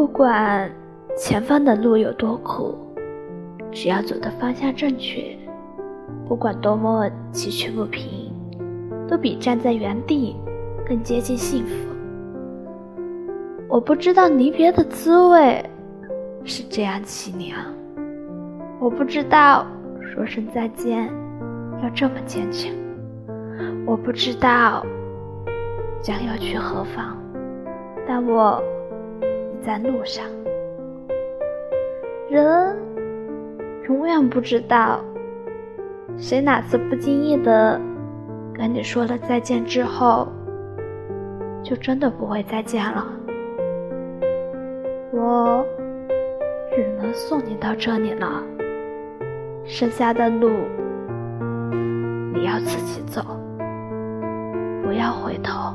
不管前方的路有多苦，只要走的方向正确，不管多么崎岖不平，都比站在原地更接近幸福。我不知道离别的滋味是这样凄凉，我不知道说声再见要这么坚强，我不知道将要去何方，但我在路上。人永远不知道，谁哪次不经意的跟你说了再见之后，就真的不会再见了。我只能送你到这里了，剩下的路你要自己走，不要回头。